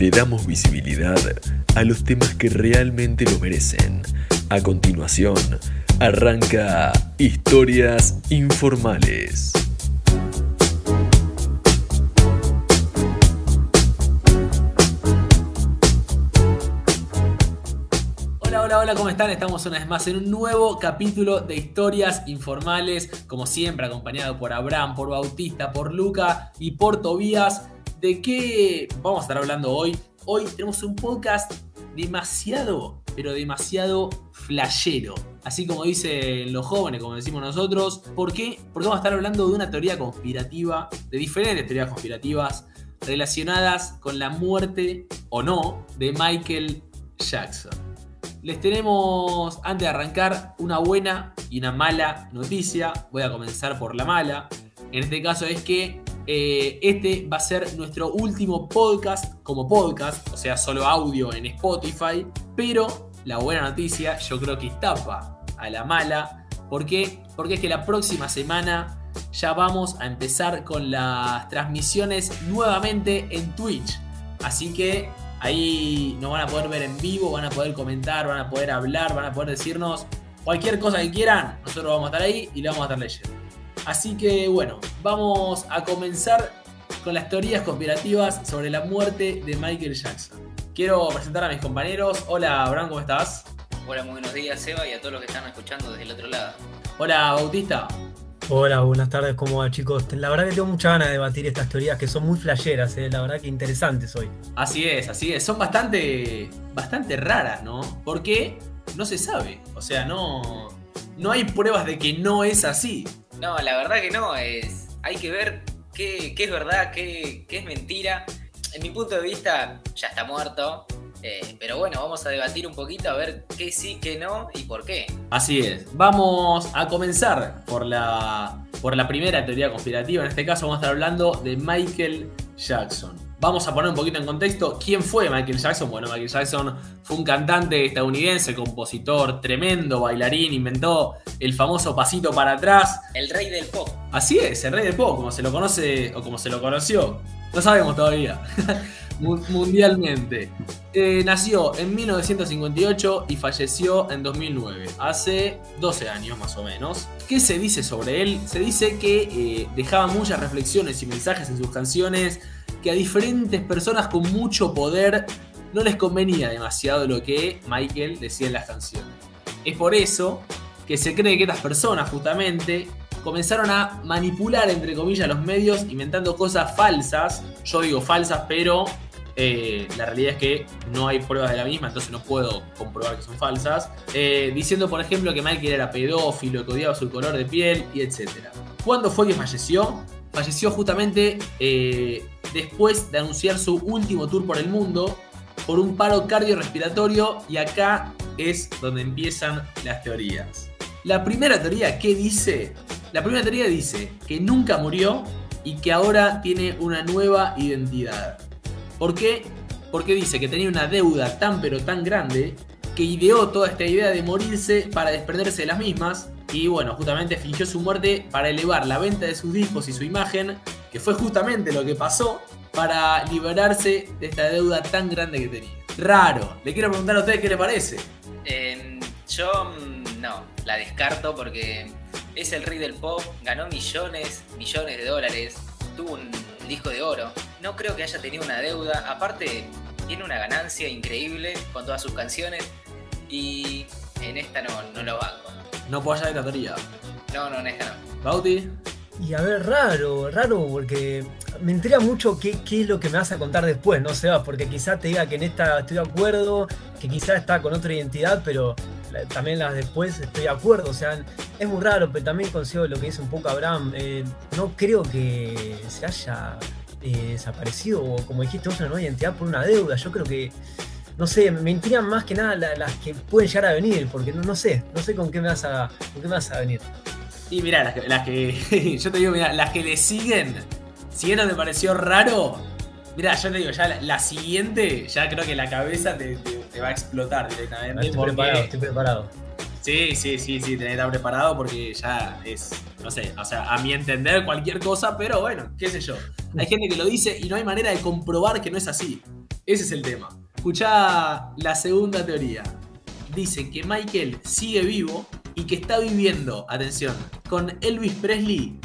Le damos visibilidad a los temas que realmente lo merecen. A continuación, arranca Historias Informales. Hola, hola, hola, ¿cómo están? Estamos una vez más en un nuevo capítulo de Historias Informales, como siempre acompañado por Abraham, por Bautista, por Luca y por Tobías. ¿De qué vamos a estar hablando hoy? Hoy tenemos un podcast demasiado, pero demasiado flashero. Así como dicen los jóvenes, como decimos nosotros. ¿Por qué? Porque vamos a estar hablando de una teoría conspirativa, de diferentes teorías conspirativas relacionadas con la muerte o no de Michael Jackson. Les tenemos, antes de arrancar, una buena y una mala noticia. Voy a comenzar por la mala. En este caso es que eh, este va a ser nuestro último podcast como podcast, o sea, solo audio en Spotify. Pero la buena noticia yo creo que tapa a la mala. ¿Por qué? Porque es que la próxima semana ya vamos a empezar con las transmisiones nuevamente en Twitch. Así que ahí nos van a poder ver en vivo, van a poder comentar, van a poder hablar, van a poder decirnos cualquier cosa que quieran. Nosotros vamos a estar ahí y le vamos a estar leyendo. Así que bueno, vamos a comenzar con las teorías conspirativas sobre la muerte de Michael Jackson. Quiero presentar a mis compañeros. Hola, Abraham, ¿cómo estás? Hola, muy buenos días, Seba, y a todos los que están escuchando desde el otro lado. Hola, Bautista. Hola, buenas tardes, ¿cómo va chicos? La verdad que tengo mucha ganas de debatir estas teorías que son muy flasheras, eh, la verdad que interesantes hoy. Así es, así es. Son bastante, bastante raras, ¿no? Porque no se sabe. O sea, no, no hay pruebas de que no es así. No, la verdad que no, es, hay que ver qué, es verdad, qué, qué, es mentira. En mi punto de vista, ya está muerto. Eh, pero bueno, vamos a debatir un poquito a ver qué sí, qué no y por qué. Así es. Vamos a comenzar por la, por la primera teoría conspirativa. En este caso vamos a estar hablando de Michael Jackson. Vamos a poner un poquito en contexto quién fue Michael Jackson. Bueno, Michael Jackson fue un cantante estadounidense, compositor, tremendo bailarín, inventó el famoso pasito para atrás. El rey del pop. Así es, el rey del pop, como se lo conoce o como se lo conoció. No sabemos todavía. Mundialmente. Eh, nació en 1958 y falleció en 2009, hace 12 años más o menos. ¿Qué se dice sobre él? Se dice que eh, dejaba muchas reflexiones y mensajes en sus canciones que a diferentes personas con mucho poder no les convenía demasiado lo que Michael decía en las canciones. Es por eso que se cree que estas personas justamente comenzaron a manipular entre comillas los medios inventando cosas falsas. Yo digo falsas, pero eh, la realidad es que no hay pruebas de la misma, entonces no puedo comprobar que son falsas. Eh, diciendo, por ejemplo, que Michael era pedófilo, que odiaba su color de piel y etc. ¿Cuándo fue que falleció? Falleció justamente eh, después de anunciar su último tour por el mundo por un paro cardiorrespiratorio y acá es donde empiezan las teorías. La primera teoría, ¿qué dice? La primera teoría dice que nunca murió y que ahora tiene una nueva identidad. ¿Por qué? Porque dice que tenía una deuda tan pero tan grande que ideó toda esta idea de morirse para desprenderse de las mismas y bueno, justamente fingió su muerte para elevar la venta de sus discos y su imagen, que fue justamente lo que pasó para liberarse de esta deuda tan grande que tenía. Raro. Le quiero preguntar a ustedes qué le parece. Eh, yo mm, no, la descarto porque es el rey del pop, ganó millones, millones de dólares, tuvo un disco de oro. No creo que haya tenido una deuda. Aparte, tiene una ganancia increíble con todas sus canciones y en esta no, no lo banco. No puedo hallar esta teoría. No, no, en esta no. Bauti. Y a ver, raro, raro, porque me intriga mucho qué, qué, es lo que me vas a contar después, ¿no, Sebas? Porque quizás te diga que en esta estoy de acuerdo, que quizás está con otra identidad, pero también las después estoy de acuerdo. O sea, es muy raro, pero también consigo lo que dice un poco Abraham. Eh, no creo que se haya eh, desaparecido, o como dijiste, otra nueva identidad por una deuda. Yo creo que no sé, me intrigan más que nada las, que pueden llegar a venir, porque no, no, sé, no sé con qué me vas a, con qué me vas a venir. Y mirá, las que, las que yo te digo, mirá, las que le siguen, si no te pareció raro, mirá, yo te digo, ya la, la siguiente, ya creo que la cabeza te, te, te va a explotar directamente. Estoy preparado, estoy preparado. Sí, sí, sí, sí, tenés que estar preparado porque ya es, no sé, o sea, a mi entender cualquier cosa, pero bueno, qué sé yo. Hay gente que lo dice y no hay manera de comprobar que no es así. Ese es el tema. Escuchá la segunda teoría. Dice que Michael sigue vivo y que está viviendo, atención, con Elvis Presley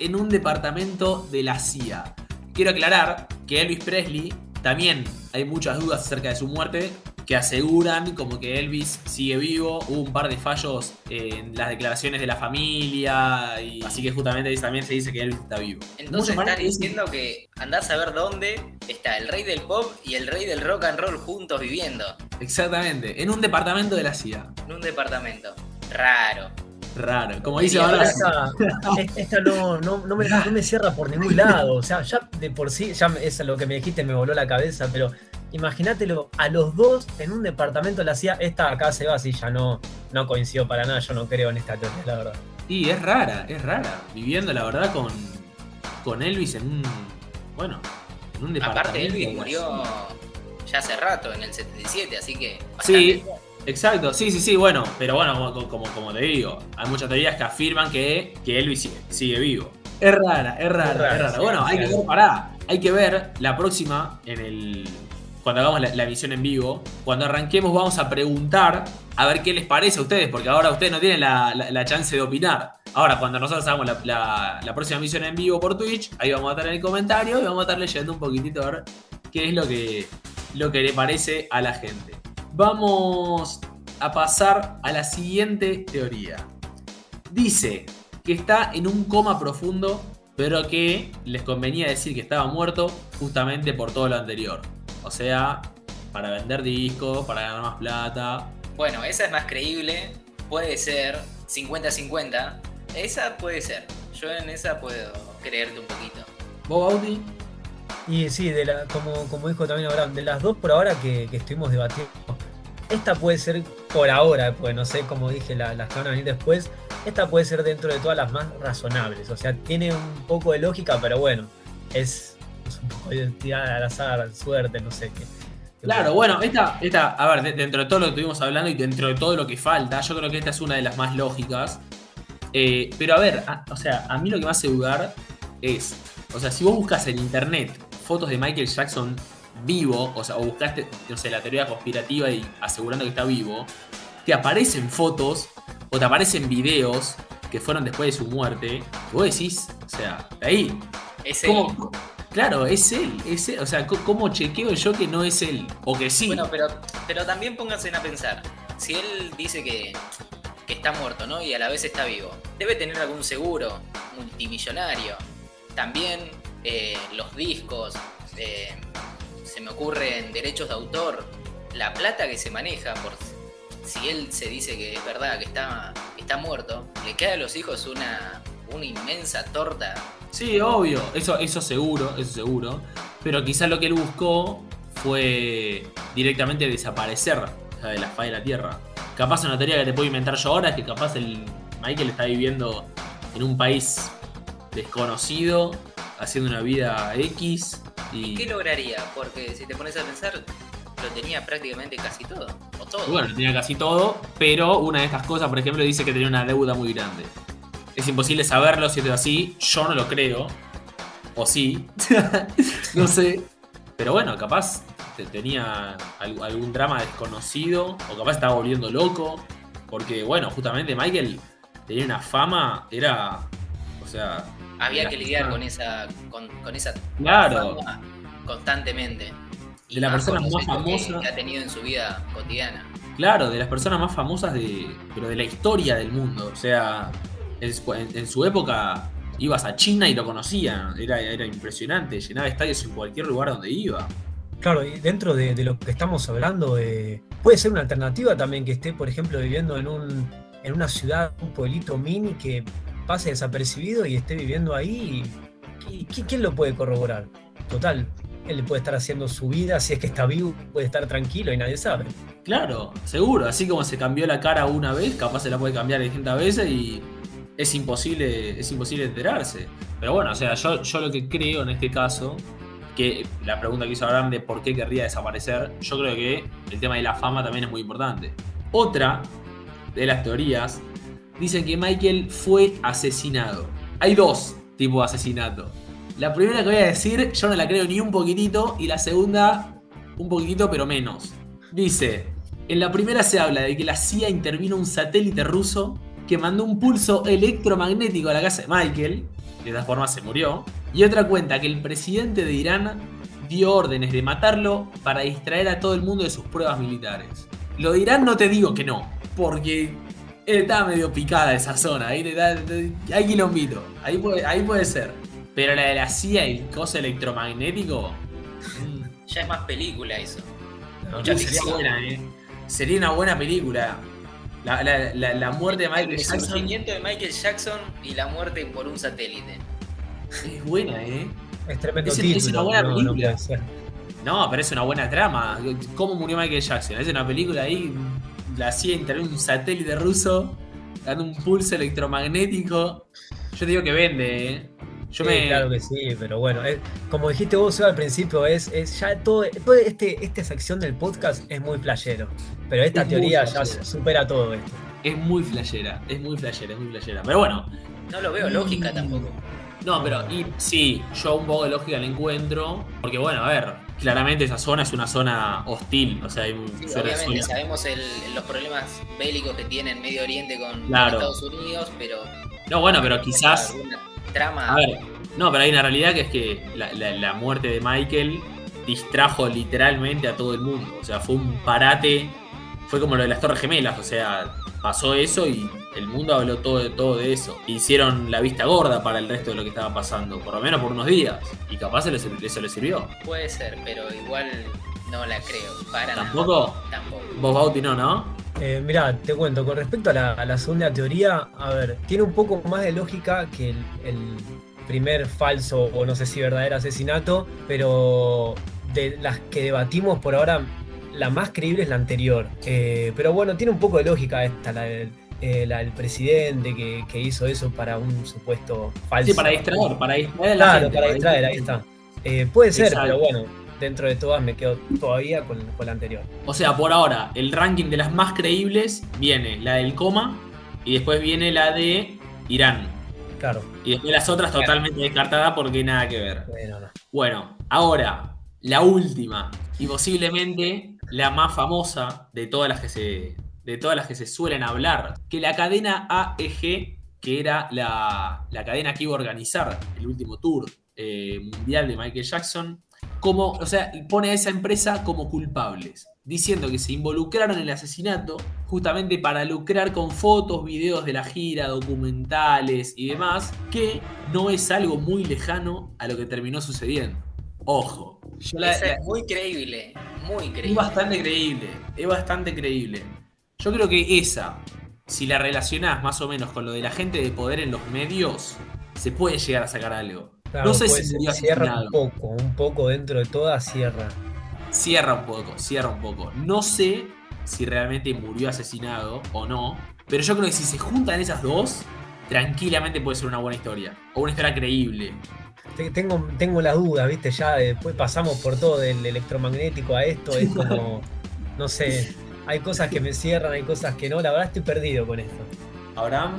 en un departamento de la CIA. Quiero aclarar que Elvis Presley también hay muchas dudas acerca de su muerte que aseguran como que Elvis sigue vivo. Hubo un par de fallos en las declaraciones de la familia y así que justamente también se dice que Elvis está vivo. Entonces más- diciendo que andás a ver dónde está el rey del pop y el rey del rock and roll juntos viviendo Exactamente, en un departamento de la CIA. en un departamento. Raro. Raro, como dice ahora. Esta, esta no, no, no me, no me cierra por ningún lado. O sea, ya de por sí, ya eso es lo que me dijiste, me voló la cabeza, pero imagínatelo a los dos en un departamento de la CIA. Esta acá se va así, ya no, no coincido para nada. Yo no creo en esta teoría, la verdad. Y es rara, es rara. Viviendo, la verdad, con, con Elvis en un. Bueno, en un departamento. Aparte, Elvis murió ya hace rato, en el 77, así que. Sí, exacto, sí, sí, sí, bueno, pero bueno, como, como, como te digo, hay muchas teorías que afirman que, que Elvis sigue, sigue vivo. Es rara, es rara, es rara, rara. sí, bueno, hay sí. que ver, pará, hay que ver la próxima en el. Cuando hagamos la, la en vivo, cuando arranquemos vamos a preguntar a ver qué les parece a ustedes, porque ahora ustedes no tienen la, la- chance de opinar. Ahora, cuando nosotros hagamos la próxima emisión en vivo por Twitch, ahí vamos a estar en el comentario y vamos a estar leyendo un poquitito a ver qué es lo que, lo que le parece a la gente. Vamos a pasar a la siguiente teoría. Dice que está en un coma profundo, pero que les convenía decir que estaba muerto justamente por todo lo anterior. O sea, para vender discos, para ganar más plata. Bueno, esa es más creíble. Puede ser 50-50. Esa puede ser. Yo en esa puedo creerte un poquito. ¿Vos, Bauti? Y sí, de la, como, como dijo también Abraham, de las dos por ahora que, que estuvimos debatiendo, esta puede ser por ahora, pues no sé, como dije, la- las que van a venir después, esta puede ser dentro de todas las más razonables. O sea, tiene un poco de lógica, pero bueno, es, es tirar al azar, suerte, no sé qué. Claro, bueno, esta, esta, a ver, de- dentro de todo lo que estuvimos hablando y dentro de todo lo que falta, yo creo que esta es una de las más lógicas. Eh, pero a ver, a- o sea, a mí lo que me hace dudar es, o sea, si vos buscas en internet fotos de Michael Jackson vivo, o sea, o buscaste, no sé, la teoría conspirativa y asegurando que está vivo, te aparecen fotos o te aparecen videos que fueron después de su muerte, que vos decís, o sea, de ahí, Ese. ¿cómo? Claro, es él, es él, o sea, ¿cómo chequeo yo que no es él? O que sí. Bueno, pero, pero también pónganse a pensar. Si él dice que, que está muerto, ¿no? Y a la vez está vivo. Debe tener algún seguro multimillonario. También eh, los discos. eh, se me ocurren derechos de autor. La plata que se maneja por si él se dice que es verdad que está, está muerto, le queda a los hijos una, una inmensa torta. Sí, obvio, eso, eso seguro, eso seguro. Pero quizás lo que él buscó fue directamente desaparecer o sea, de la faz de la Tierra. Capaz una teoría que te puedo inventar yo ahora es que capaz el Michael está viviendo en un país desconocido, haciendo una vida X y... ¿Qué lograría? Porque si te pones a pensar, lo tenía prácticamente casi todo. O todo. Bueno, tenía casi todo, pero una de estas cosas, por ejemplo, dice que tenía una deuda muy grande. Es imposible saberlo si es así, yo no lo creo. O sí, no sé. Pero bueno, capaz te- tenía al- algún drama desconocido, o capaz estaba volviendo loco. Porque bueno, justamente Michael tenía una fama, era... O sea... Había que lidiar con esa, con, con esa Claro. fama constantemente. De la más persona más hechos que- famosa. que ha tenido en su vida cotidiana. Claro, de las personas más famosas de. pero de la historia del mundo. O sea, en su, en- en su época ibas a China y lo conocían. Era, era impresionante. Llenaba estadios en cualquier lugar donde iba. Claro, y dentro de, de lo que estamos hablando, eh, puede ser una alternativa también que esté, por ejemplo, viviendo en, un, en una ciudad, un pueblito mini que pase desapercibido y esté viviendo ahí. ¿Y qui- quién lo puede corroborar? Total, él puede estar haciendo su vida, si es que está vivo, puede estar tranquilo y nadie sabe. Claro, seguro. Así como se cambió la cara una vez, capaz se la puede cambiar distintas veces y es imposible, es imposible enterarse. Pero bueno, o sea, yo, yo lo que creo en este caso, que la pregunta que hizo Abraham de por qué querría desaparecer, yo creo que el tema de la fama también es muy importante. Otra de las teorías dicen que Michael fue asesinado. Hay dos tipos de asesinato. La primera que voy a decir, yo no la creo ni un poquitito, y la segunda un poquitito, pero menos. Dice, en la primera se habla de que la CIA intervino un satélite ruso que mandó un pulso electromagnético a la casa de Michael, de esta forma se murió, y otra cuenta que el presidente de Irán dio órdenes de matarlo para distraer a todo el mundo de sus pruebas militares. Lo de Irán no te digo que no, porque estaba medio picada esa zona, ahí te da, te- hay quilombito, ahí puede, ahí puede ser. Pero la de la CIA y el coso electromagnético, mm, Ya es más película eso. No, sería buena, eh. Sería una buena película. La, la- la- la muerte de El Michael Jackson resurgimiento de Michael Jackson y la muerte por un satélite. es buena, ¿eh? Es tremendo título. es una buena no, no película. ser. No, pero es una buena trama. ¿Cómo murió Michael Jackson? Es una película ahí. La hacía intervenir un satélite ruso dando un pulso electromagnético. Yo te digo que vende, ¿eh? Yo Sí, me. claro que sí, pero bueno, es- como dijiste vos Seba, al principio, es, es ya todo, todo este, esta sección del podcast es muy playero. Pero esta Es teoría ya supera todo esto. Es muy flashera. Es muy flashera, es muy flashera. Pero bueno. No lo veo lógica Mm. tampoco. No, pero y sí, yo un poco de lógica le encuentro. Porque bueno, a ver, claramente esa zona es una zona hostil. O sea, hay un Sí, obviamente suele- sabemos el- los problemas bélicos que tiene en Medio Oriente con Claro. Estados Unidos, pero No, bueno, pero quizás. Trama A ver, no, pero hay una realidad que es que la, la- la muerte de Michael distrajo literalmente a todo el mundo. O sea, fue un parate. Fue como lo de las Torres Gemelas. O sea, pasó eso y el mundo habló todo de, todo de eso. Hicieron la vista gorda para el resto de lo que estaba pasando. Por lo menos por unos días. Y capaz eso les sirvió. puede ser, pero igual no la creo. Para nada. ¿Tampoco? Tampoco. Vos, Bauti, no, ¿no? Eh, mirá, te cuento, con respecto a la, a la segunda teoría, a ver, tiene un poco más de lógica que el, el primer falso o no sé si verdadero asesinato, pero de las que debatimos por ahora, la más creíble es la anterior. Eh, pero bueno, tiene un poco de lógica esta, la del, eh, la del presidente que, que hizo eso para un supuesto falso. Sí, para distraer, para distraer a la Claro, gente, para distraer, ahí está. Eh, puede ser, Exacto. pero bueno, dentro de todas me quedo todavía con, con la anterior. O sea, por ahora, el ranking de las más creíbles viene la del coma y después viene la de Irán. Claro, Y después las otras totalmente descartadas porque nada que ver. bueno, no. Bueno, ahora, la última y posiblemente la más famosa de todas las que se, de todas las que se suelen hablar, que la cadena AEG, que era la, la cadena que iba a organizar el último tour eh, mundial de Michael Jackson, como, o sea, pone a esa empresa como culpables, diciendo que se involucraron en el asesinato justamente para lucrar con fotos, videos de la gira, documentales y demás, que no es algo muy lejano a lo que terminó sucediendo. Ojo, yo la, es muy creíble, muy es creíble. bastante creíble, es bastante creíble. Yo creo que esa, si la relacionás más o menos con lo de la gente de poder en los medios, se puede llegar a sacar algo. Claro, no sé si murió cierra asesinado. un poco, un poco dentro de todas cierra. Cierra un poco, cierra un poco. No sé si realmente murió asesinado o no, pero yo creo que si se juntan esas dos, tranquilamente puede ser una buena historia. O una historia creíble. Te- Tengo, tengo la duda, viste, ya después pasamos por todo del electromagnético a esto, es como, no sé, hay cosas que me cierran, hay cosas que no, la verdad estoy perdido con esto. Abraham,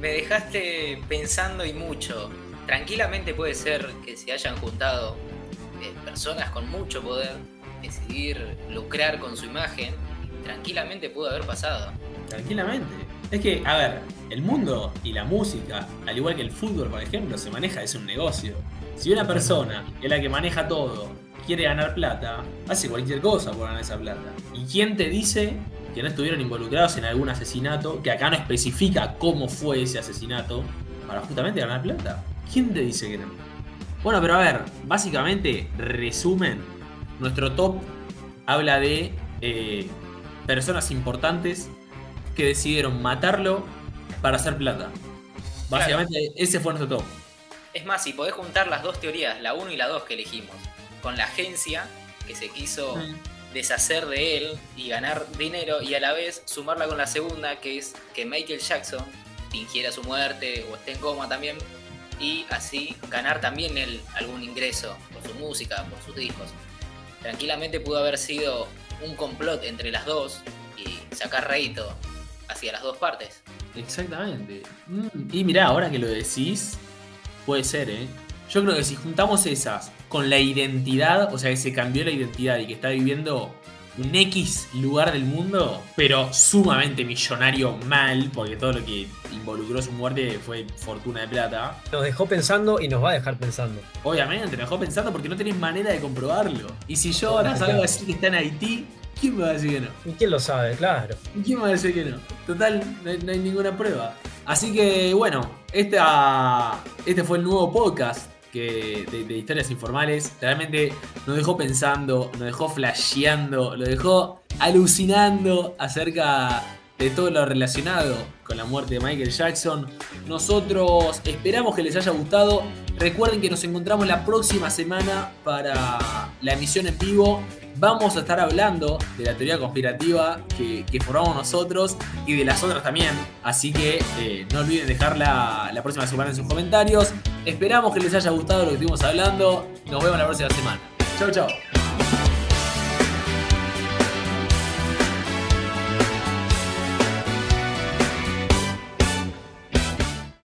Me dejaste pensando y mucho. Tranquilamente puede ser que se hayan juntado eh, personas con mucho poder, decidir lucrar con su imagen. Tranquilamente pudo haber pasado. tranquilamente. Es que, a ver, el mundo y la música, al igual que el fútbol, por ejemplo, se maneja, es un negocio. Si una persona, es la que maneja todo, quiere ganar plata, hace cualquier cosa por ganar esa plata. ¿Y quién te dice que no estuvieron involucrados en algún asesinato, que acá no especifica cómo fue ese asesinato, para justamente ganar plata? ¿Quién te dice que no? Bueno, pero a ver, básicamente, resumen, nuestro top habla de eh, personas importantes que decidieron matarlo para hacer plata. Básicamente, ese fue nuestro top. Es más, si podés juntar las dos teorías, la 1 y la 2 que elegimos, con la agencia que se quiso deshacer de él y ganar dinero, y a la vez sumarla con la segunda, que es que Michael Jackson fingiera su muerte o esté en coma también, y así ganar también él algún ingreso por su música, por sus discos. Tranquilamente pudo haber sido un complot entre las dos y sacar rédito hacia las dos partes. Exactamente. Mm, Y mirá, ahora que lo decís, puede ser, ¿eh? Yo creo que si juntamos esas con la identidad, o sea, que se cambió la identidad y que está viviendo un X lugar del mundo, pero sumamente millonario mal, porque todo lo que involucró su muerte fue fortuna de plata. Nos dejó pensando y nos va a dejar pensando. Obviamente, me dejó pensando porque no tenés manera de comprobarlo. Y si yo ahora salgo a decir que está en Haití, ¿quién me va a decir que no? ¿Y quién lo sabe? Claro. ¿Quién me va a decir que no? Total, no hay, no hay ninguna prueba. Así que bueno, esta, este fue el nuevo podcast de, historias informales. Realmente nos dejó pensando, nos dejó flasheando, lo dejó alucinando acerca de todo lo relacionado con la muerte de Michael Jackson. Nosotros esperamos que les haya gustado. Recuerden que nos encontramos la próxima semana para la emisión en vivo. Vamos a estar hablando de la teoría conspirativa que, que formamos nosotros y de las otras también. Así que eh, no olviden dejarla la próxima semana en sus comentarios. Esperamos que les haya gustado lo que estuvimos hablando. Nos vemos la próxima semana. Chau, chau.